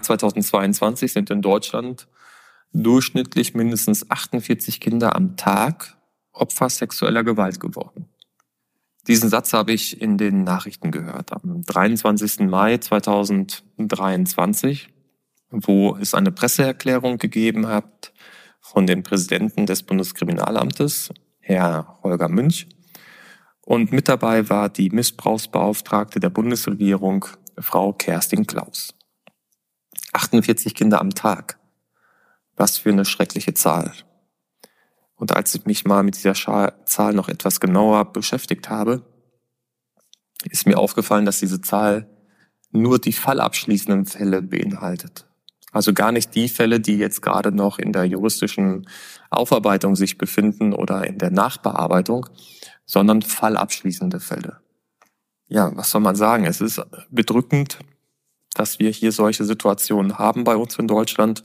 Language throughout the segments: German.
Jahr 2022 sind in Deutschland durchschnittlich mindestens 48 Kinder am Tag Opfer sexueller Gewalt geworden. Diesen Satz habe ich in den Nachrichten gehört am 23. Mai 2023, wo es eine Presseerklärung gegeben hat von dem Präsidenten des Bundeskriminalamtes, Herr Holger Münch. Und mit dabei war die Missbrauchsbeauftragte der Bundesregierung, Frau Kerstin Klaus. 48 Kinder am Tag. Was für eine schreckliche Zahl. Und als ich mich mal mit dieser Zahl noch etwas genauer beschäftigt habe, ist mir aufgefallen, dass diese Zahl nur die fallabschließenden Fälle beinhaltet. Also gar nicht die Fälle, die jetzt gerade noch in der juristischen Aufarbeitung sich befinden oder in der Nachbearbeitung, sondern fallabschließende Fälle. Ja, was soll man sagen? Es ist bedrückend, dass wir hier solche Situationen haben bei uns in Deutschland,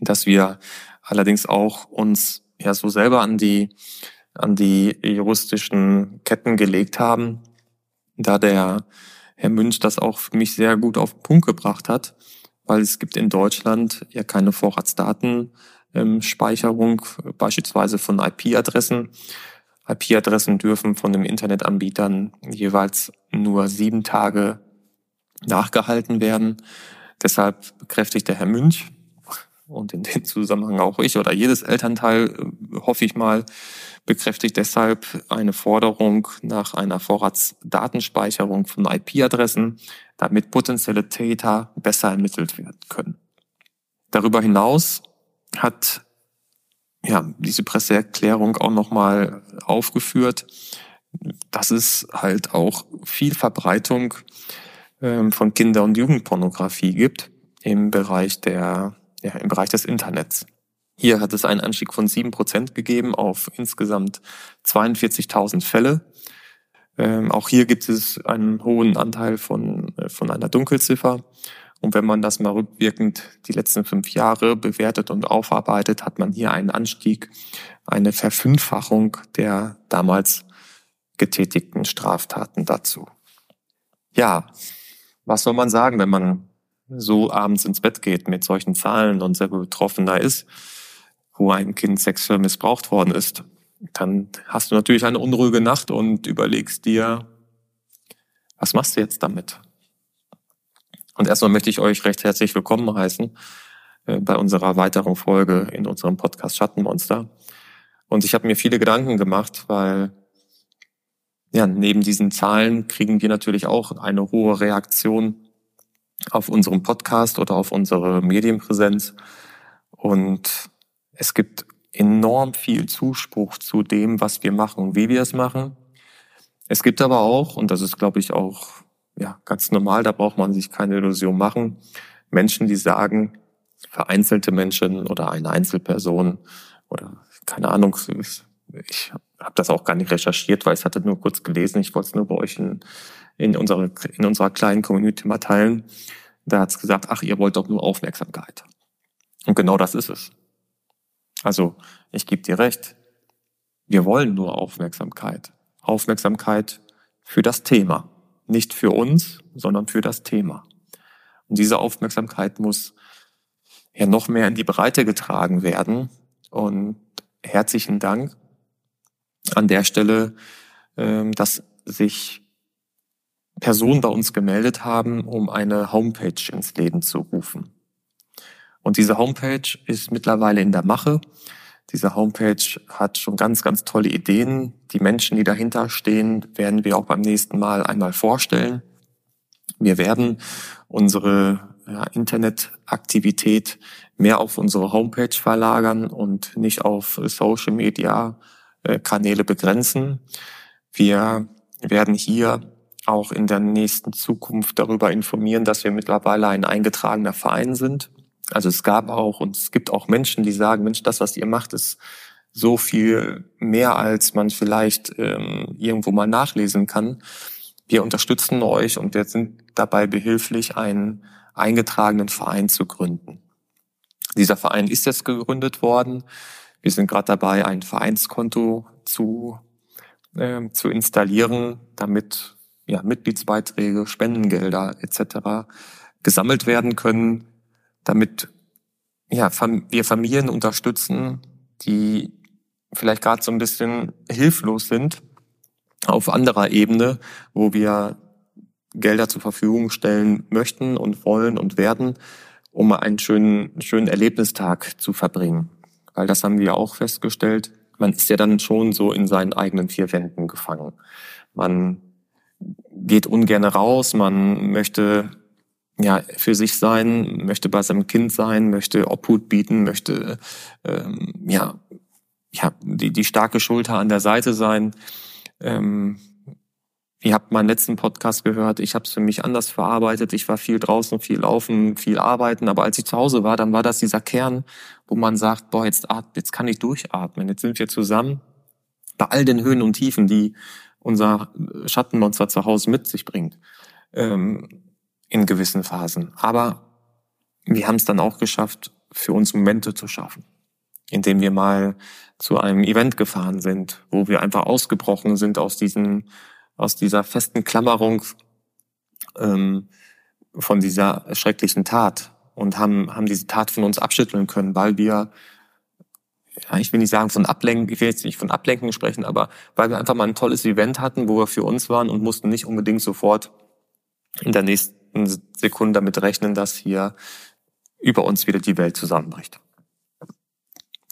dass wir allerdings auch uns ja so selber an die, an die juristischen Ketten gelegt haben, da der Herr Münch das auch für mich sehr gut auf den Punkt gebracht hat, weil es gibt in Deutschland ja keine Vorratsdatenspeicherung, beispielsweise von IP-Adressen. IP-Adressen dürfen von den Internetanbietern jeweils nur sieben Tage nachgehalten werden. Deshalb bekräftigt der Herr Münch, und in dem Zusammenhang auch ich oder jedes Elternteil, äh, hoffe ich mal, bekräftigt deshalb eine Forderung nach einer Vorratsdatenspeicherung von IP-Adressen, damit potenzielle Täter besser ermittelt werden können. Darüber hinaus hat ja, diese Presseerklärung auch nochmal aufgeführt, dass es halt auch viel Verbreitung von Kinder- und Jugendpornografie gibt im Bereich der ja, im Bereich des Internets. Hier hat es einen Anstieg von sieben Prozent gegeben auf insgesamt 42.000 Fälle. Ähm, auch hier gibt es einen hohen Anteil von, äh, von einer Dunkelziffer. Und wenn man das mal rückwirkend die letzten fünf Jahre bewertet und aufarbeitet, hat man hier einen Anstieg, eine Verfünffachung der damals getätigten Straftaten dazu. Ja, was soll man sagen, wenn man so abends ins Bett geht mit solchen Zahlen und selber betroffen da ist, wo ein Kind sexuell missbraucht worden ist, dann hast du natürlich eine unruhige Nacht und überlegst dir, was machst du jetzt damit? Und erstmal möchte ich euch recht herzlich willkommen heißen äh, bei unserer weiteren Folge in unserem Podcast Schattenmonster. Und ich habe mir viele Gedanken gemacht, weil ja, neben diesen Zahlen kriegen wir natürlich auch eine hohe Reaktion auf unserem Podcast oder auf unsere Medienpräsenz. Und es gibt enorm viel Zuspruch zu dem, was wir machen und wie wir es machen. Es gibt aber auch, und das ist, glaube ich, auch ja, ganz normal, da braucht man sich keine Illusion machen, Menschen, die sagen, vereinzelte Menschen oder eine Einzelperson oder keine Ahnung, ich habe das auch gar nicht recherchiert, weil ich hatte nur kurz gelesen, ich wollte es nur bei euch in, in, unserer, in unserer kleinen Community mal teilen. Da hat's gesagt, ach, ihr wollt doch nur Aufmerksamkeit. Und genau das ist es. Also, ich gebe dir recht, wir wollen nur Aufmerksamkeit. Aufmerksamkeit für das Thema. Nicht für uns, sondern für das Thema. Und diese Aufmerksamkeit muss ja noch mehr in die Breite getragen werden. Und herzlichen Dank an der Stelle, ähm, dass sich Personen bei uns gemeldet haben, um eine Homepage ins Leben zu rufen. Und diese Homepage ist mittlerweile in der Mache. Diese Homepage hat schon ganz, ganz tolle Ideen. Die Menschen, die dahinter stehen, werden wir auch beim nächsten Mal einmal vorstellen. Wir werden unsere ja, Internetaktivität mehr auf unsere Homepage verlagern und nicht auf Social Media Kanäle begrenzen. Wir werden hier auch in der nächsten Zukunft darüber informieren, dass wir mittlerweile ein eingetragener Verein sind. Also es gab auch und es gibt auch Menschen, die sagen, Mensch, das, was ihr macht, ist so viel mehr, als man vielleicht ähm, irgendwo mal nachlesen kann. Wir unterstützen euch und wir sind dabei behilflich, einen eingetragenen Verein zu gründen. Dieser Verein ist jetzt gegründet worden. Wir sind gerade dabei, ein Vereinskonto zu, äh, zu installieren, damit ja, Mitgliedsbeiträge, Spendengelder etc. gesammelt werden können, damit ja, wir Familien unterstützen, die vielleicht gerade so ein bisschen hilflos sind auf anderer Ebene, wo wir Gelder zur Verfügung stellen möchten und wollen und werden, um einen schönen, schönen Erlebnistag zu verbringen. Weil das haben wir auch festgestellt. Man ist ja dann schon so in seinen eigenen vier Wänden gefangen. Man geht ungern raus, man möchte ja für sich sein, möchte bei seinem Kind sein, möchte Obhut bieten, möchte ähm, ja ja die die starke Schulter an der Seite sein. Ähm, Ihr habt meinen letzten Podcast gehört, ich habe es für mich anders verarbeitet. Ich war viel draußen, viel laufen, viel arbeiten. Aber als ich zu Hause war, dann war das dieser Kern, wo man sagt, boah, jetzt, jetzt kann ich durchatmen. Jetzt sind wir zusammen. Bei all den Höhen und Tiefen, die unser Schattenmonster zu Hause mit sich bringt. Ähm, in gewissen Phasen. Aber wir haben es dann auch geschafft, für uns Momente zu schaffen. Indem wir mal zu einem Event gefahren sind, wo wir einfach ausgebrochen sind aus diesen aus dieser festen Klammerung ähm, von dieser schrecklichen Tat und haben, haben diese Tat von uns abschütteln können, weil wir, ja, ich will nicht sagen von Ablenken, ich will jetzt nicht von Ablenken sprechen, aber weil wir einfach mal ein tolles Event hatten, wo wir für uns waren und mussten nicht unbedingt sofort in der nächsten Sekunde damit rechnen, dass hier über uns wieder die Welt zusammenbricht.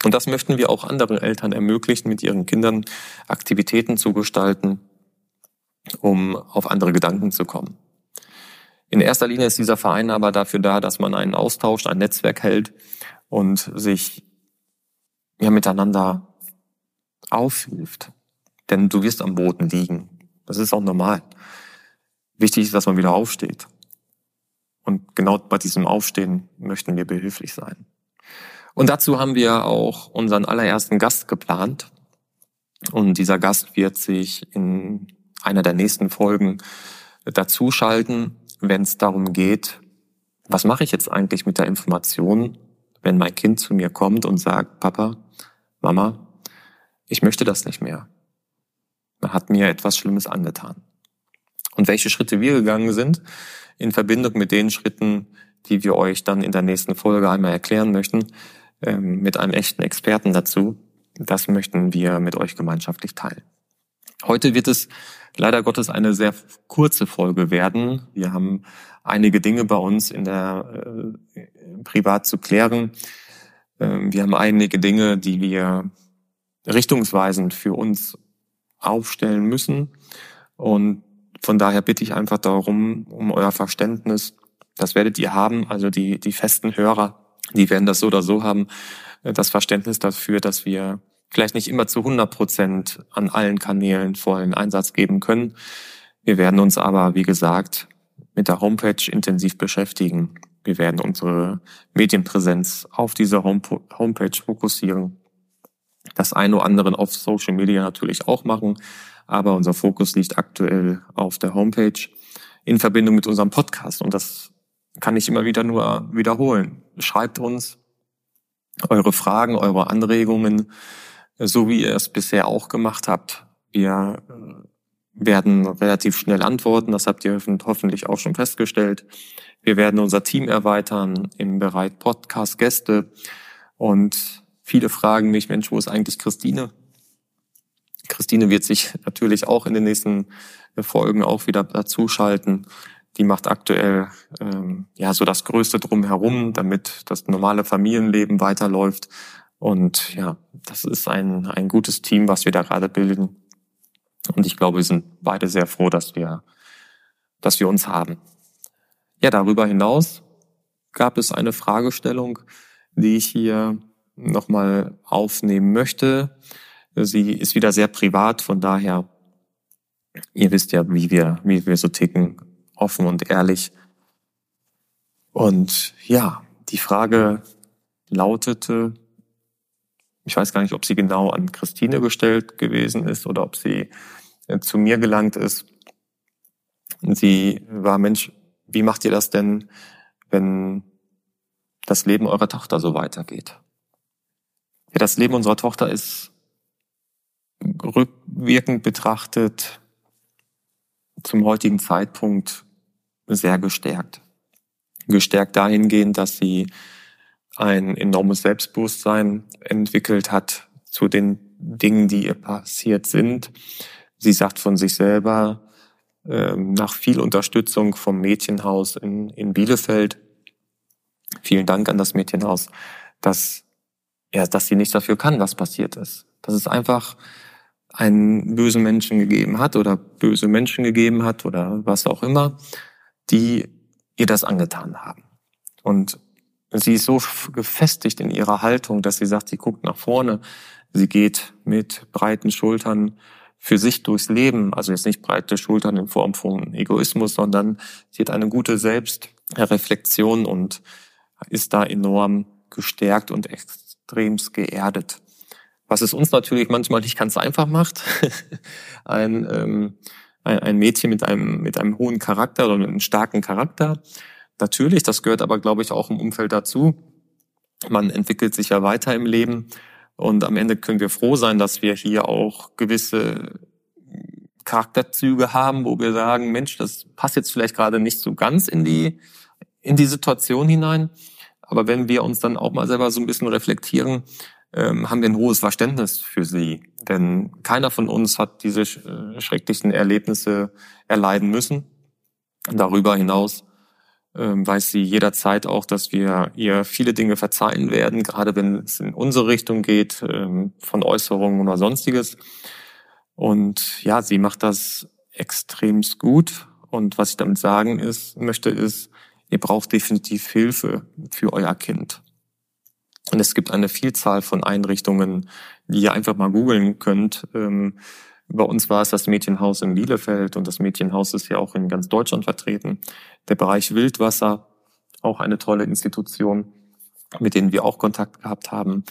Und das möchten wir auch anderen Eltern ermöglichen, mit ihren Kindern Aktivitäten zu gestalten, um auf andere Gedanken zu kommen. In erster Linie ist dieser Verein aber dafür da, dass man einen Austausch, ein Netzwerk hält und sich ja miteinander aufhilft. Denn du wirst am Boden liegen. Das ist auch normal. Wichtig ist, dass man wieder aufsteht. Und genau bei diesem Aufstehen möchten wir behilflich sein. Und dazu haben wir auch unseren allerersten Gast geplant. Und dieser Gast wird sich in einer der nächsten Folgen dazuschalten, wenn es darum geht, was mache ich jetzt eigentlich mit der Information, wenn mein Kind zu mir kommt und sagt, Papa, Mama, ich möchte das nicht mehr. Man hat mir etwas Schlimmes angetan. Und welche Schritte wir gegangen sind, in Verbindung mit den Schritten, die wir euch dann in der nächsten Folge einmal erklären möchten, ähm, mit einem echten Experten dazu, das möchten wir mit euch gemeinschaftlich teilen. Heute wird es leider Gottes eine sehr kurze Folge werden. Wir haben einige Dinge bei uns in der äh, privat zu klären. Ähm, wir haben einige Dinge, die wir richtungsweisend für uns aufstellen müssen. Und von daher bitte ich einfach darum, um euer Verständnis. Das werdet ihr haben, also die, die festen Hörer, die werden das so oder so haben, äh, das Verständnis dafür, dass wir vielleicht nicht immer zu 100 Prozent an allen Kanälen vollen Einsatz geben können. Wir werden uns aber, wie gesagt, mit der Homepage intensiv beschäftigen. Wir werden unsere Medienpräsenz auf diese Homepage fokussieren. Das eine oder andere auf Social Media natürlich auch machen, aber unser Fokus liegt aktuell auf der Homepage in Verbindung mit unserem Podcast. Und das kann ich immer wieder nur wiederholen. Schreibt uns eure Fragen, eure Anregungen so wie ihr es bisher auch gemacht habt. Wir äh, werden relativ schnell antworten, das habt ihr hoffentlich auch schon festgestellt. Wir werden unser Team erweitern im Bereich Podcast-Gäste und viele fragen mich, Mensch, wo ist eigentlich Christine? Christine wird sich natürlich auch in den nächsten Folgen auch wieder dazuschalten. Die macht aktuell ähm, ja so das Größte drumherum, damit das normale Familienleben weiterläuft. Und ja, das ist ein, ein gutes Team, was wir da gerade bilden. Und ich glaube, wir sind beide sehr froh, dass wir, dass wir uns haben. Ja, darüber hinaus gab es eine Fragestellung, die ich hier nochmal aufnehmen möchte. Sie ist wieder sehr privat, von daher, ihr wisst ja, wie wir, wie wir so ticken, offen und ehrlich. Und ja, die Frage lautete, ich weiß gar nicht, ob sie genau an Christine gestellt gewesen ist oder ob sie äh, zu mir gelangt ist. Sie war, Mensch, wie macht ihr das denn, wenn das Leben eurer Tochter so weitergeht? Ja, das Leben unserer Tochter ist rückwirkend betrachtet zum heutigen Zeitpunkt sehr gestärkt. gestärkt dahingehend, dass sie ein enormes Selbstbewusstsein entwickelt hat zu den Dingen, die ihr passiert sind. Sie sagt von sich selber, ähm, nach viel Unterstützung vom Mädchenhaus in, in Bielefeld, vielen Dank an das Mädchenhaus, dass, ja, dass sie nichts dafür kann, was passiert ist. Dass es einfach einen bösen Menschen gegeben hat oder böse Menschen gegeben hat oder was auch immer, die ihr das angetan haben. Und sie ist so gefestigt in ihrer Haltung, dass sie sagt, sie guckt nach vorne, sie geht mit breiten Schultern für sich durchs Leben, also jetzt nicht breite Schultern in Form von Egoismus, sondern sie hat eine gute Selbstreflexion und ist da enorm gestärkt und extremst geerdet. Was es uns natürlich manchmal nicht ganz einfach macht. ein, ähm, ein, Mädchen mit einem, mit einem hohen Charakter oder mit einem starken Charakter. Natürlich, das gehört aber, glaube ich, auch im Umfeld dazu. Man entwickelt sich ja weiter im Leben und am Ende können wir froh sein, dass wir hier auch gewisse Charakterzüge haben, wo wir sagen, Mensch, das passt jetzt vielleicht gerade nicht so ganz in die, in die Situation hinein. Aber wenn wir uns dann auch mal selber so ein bisschen reflektieren, ähm, haben wir ein hohes Verständnis für sie. Denn keiner von uns hat diese äh, schrecklichen Erlebnisse erleiden müssen. Darüber hinaus ähm, weiß sie jederzeit auch, dass wir ihr viele Dinge verzeihen werden, gerade wenn es in unsere Richtung geht, ähm, von Äußerungen oder sonstiges. Und ja, sie macht das extremst gut. Und was ich damit sagen ist, möchte, ist, ihr braucht definitiv Hilfe für euer Kind. Und es gibt eine Vielzahl von Einrichtungen, die ihr einfach mal googeln könnt. Ähm, bei uns war es das Mädchenhaus in Bielefeld und das Mädchenhaus ist ja auch in ganz Deutschland vertreten. Der Bereich Wildwasser, auch eine tolle Institution, mit denen wir auch Kontakt gehabt haben.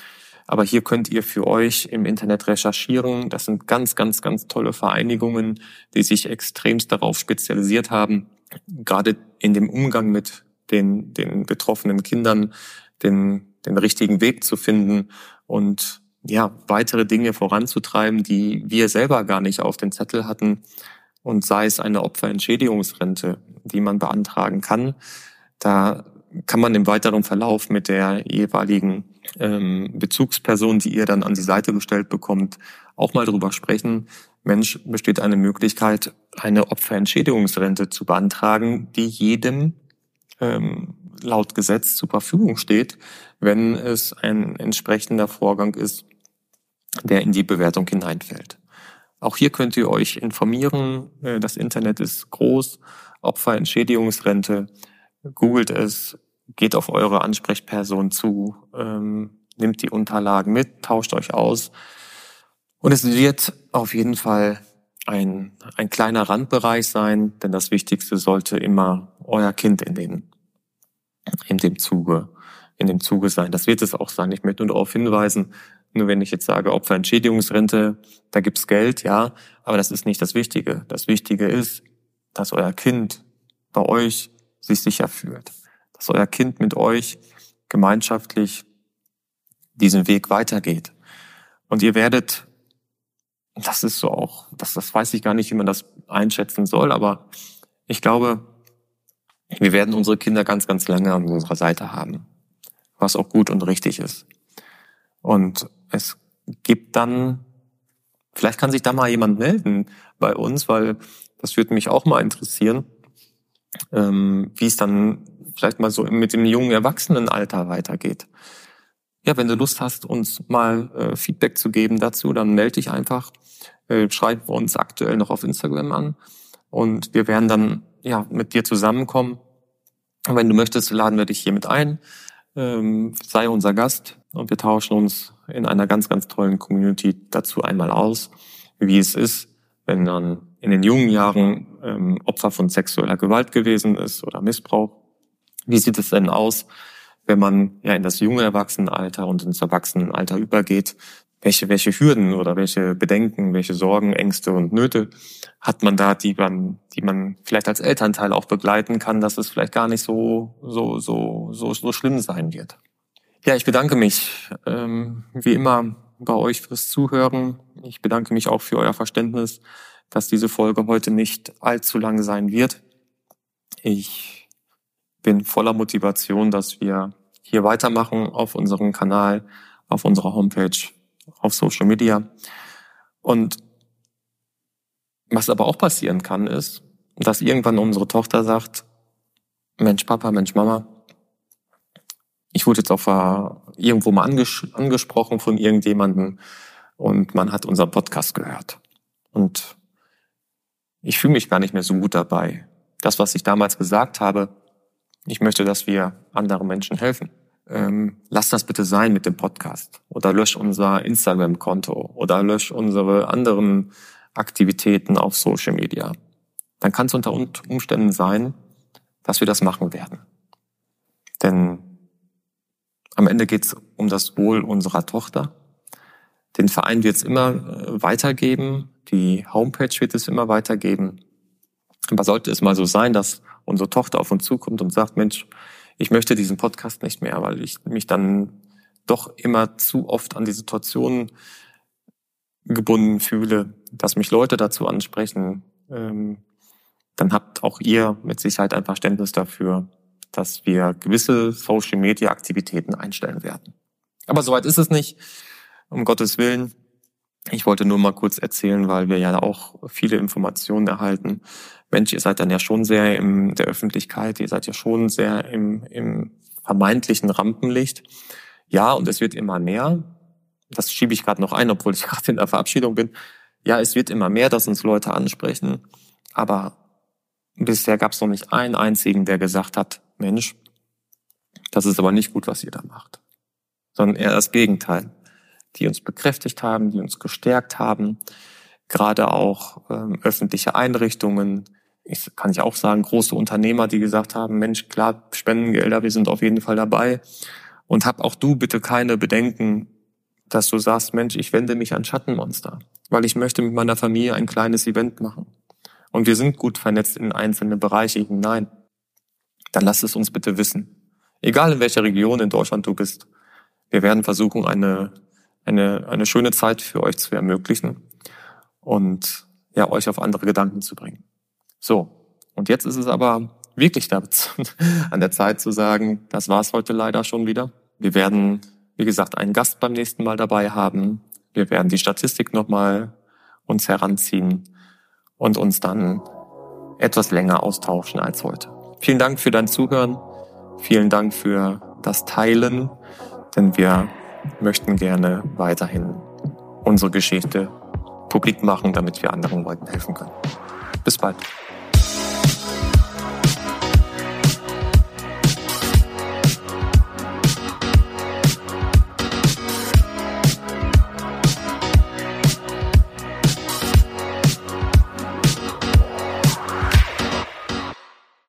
Aber hier könnt ihr für euch im Internet recherchieren. Das sind ganz, ganz, ganz tolle Vereinigungen, die sich extremst darauf spezialisiert haben, gerade in dem Umgang mit den, den betroffenen Kindern den den richtigen Weg zu finden und ja, weitere Dinge voranzutreiben, die wir selber gar nicht auf den Zettel hatten. Und sei es eine Opferentschädigungsrente, die man beantragen kann. Da kann man im weiteren Verlauf mit der jeweiligen ähm, Bezugsperson, die ihr dann an die Seite gestellt bekommt, auch mal drüber sprechen. Mensch, besteht eine Möglichkeit, eine Opferentschädigungsrente zu beantragen, die jedem ähm, laut Gesetz zur Verfügung steht, wenn es ein entsprechender Vorgang ist, der in die Bewertung hineinfällt. Auch hier könnt ihr euch informieren. Äh, das Internet ist groß. Opferentschädigungsrente. Googelt es, geht auf eure Ansprechperson zu, ähm, nimmt die Unterlagen mit, tauscht euch aus. Und es wird auf jeden Fall ein, ein kleiner Randbereich sein, denn das Wichtigste sollte immer euer Kind in den in dem Zuge, in dem Zuge sein. Das wird es auch sein. Ich möchte nur darauf hinweisen, nur wenn ich jetzt sage Opferentschädigungsrente, da gibt's Geld, ja, aber das ist nicht das Wichtige. Das Wichtige ist, dass euer Kind bei euch sich sicher fühlt, dass euer Kind mit euch gemeinschaftlich diesen Weg weitergeht. Und ihr werdet, das ist so auch, das, das weiß ich gar nicht, wie man das einschätzen soll, aber ich glaube, wir werden unsere Kinder ganz, ganz lange an unserer Seite haben, was auch gut und richtig ist. Und es gibt dann, vielleicht kann sich da mal jemand melden bei uns, weil das würde mich auch mal interessieren, ähm, wie es dann vielleicht mal so mit dem jungen Erwachsenenalter weitergeht. Ja, wenn du Lust hast, uns mal äh, Feedback zu geben dazu, dann melde dich einfach, äh, schreib uns aktuell noch auf Instagram an und wir werden dann ja, mit dir zusammenkommen. Und wenn du möchtest, laden wir dich hier mit ein. Ähm, sei unser Gast und wir tauschen uns in einer ganz, ganz tollen Community dazu einmal aus, wie es ist, wenn man in den jungen Jahren ähm, Opfer von sexueller Gewalt gewesen ist oder Missbrauch. Wie sieht es denn aus, wenn man ja in das junge Erwachsenenalter und ins Erwachsenenalter übergeht? welche, welche Hürden oder welche Bedenken, welche Sorgen, Ängste und Nöte hat man da, die man, die man vielleicht als Elternteil auch begleiten kann, dass es vielleicht gar nicht so, so, so, so, so schlimm sein wird. Ja, ich bedanke mich ähm, wie immer bei euch fürs Zuhören. Ich bedanke mich auch für euer Verständnis, dass diese Folge heute nicht allzu lang sein wird. Ich bin voller Motivation, dass wir hier weitermachen auf unserem Kanal, auf unserer Homepage, auf Social Media. Und was aber auch passieren kann, ist, dass irgendwann unsere Tochter sagt, Mensch Papa, Mensch Mama, ich wurde jetzt auch irgendwo mal anges angesprochen von irgendjemandem und man hat unseren Podcast gehört. Und ich fühle mich gar nicht mehr so gut dabei. Das, was ich damals gesagt habe, ich möchte, dass wir anderen Menschen helfen. Ähm, lass das bitte sein mit dem Podcast. Oder lösch unser Instagram-Konto. Oder lösch unsere anderen Aktivitäten auf Social Media. Dann kann es unter Umständen sein, dass wir das machen werden. Denn am Ende geht es um das Wohl unserer Tochter. Den Verein wird es immer äh, weitergeben, die Homepage wird es immer weitergeben. Aber sollte es mal so sein, dass unsere Tochter auf uns zukommt und sagt, Mensch, ich möchte diesen Podcast nicht mehr, weil ich mich dann doch immer zu oft an die Situation gebunden fühle, dass mich Leute dazu ansprechen, ähm, dann habt auch ihr mit Sicherheit ein Verständnis dafür, dass wir gewisse Social-Media-Aktivitäten einstellen werden. Aber soweit ist es nicht, um Gottes Willen. Ich wollte nur mal kurz erzählen, weil wir ja auch viele Informationen erhalten. Mensch, ihr seid dann ja schon sehr in der Öffentlichkeit, ihr seid ja schon sehr im, im vermeintlichen Rampenlicht. Ja, und es wird immer mehr. Das schiebe ich gerade noch ein, obwohl ich gerade in der Verabschiedung bin. Ja, es wird immer mehr, dass uns Leute ansprechen. Aber bisher gab es noch nicht einen einzigen, der gesagt hat, Mensch, das ist aber nicht gut, was ihr da macht. Sondern eher das Gegenteil. Die uns bekräftigt haben, die uns gestärkt haben. Gerade auch ähm, öffentliche Einrichtungen, ich, kann ich auch sagen, große Unternehmer, die gesagt haben, Mensch, klar, Spendengelder, wir sind auf jeden Fall dabei. Und hab auch du bitte keine Bedenken, dass du sagst, Mensch, ich wende mich an Schattenmonster, weil ich möchte mit meiner Familie ein kleines Event machen. Und wir sind gut vernetzt in einzelne Bereiche hinein dann lass es uns bitte wissen. Egal in welcher Region in Deutschland du bist. Wir werden versuchen, eine, eine, eine schöne Zeit für euch zu ermöglichen und ja, euch auf andere Gedanken zu bringen. So. Und jetzt ist es aber wirklich an der Zeit zu sagen, das war's heute leider schon wieder. Wir werden, wie gesagt, einen Gast beim nächsten Mal dabei haben. Wir werden die Statistik nochmal uns heranziehen und uns dann etwas länger austauschen als heute. Vielen Dank für dein Zuhören. Vielen Dank für das Teilen, denn wir möchten gerne weiterhin unsere Geschichte publik machen, damit wir anderen Leuten helfen können. Bis bald.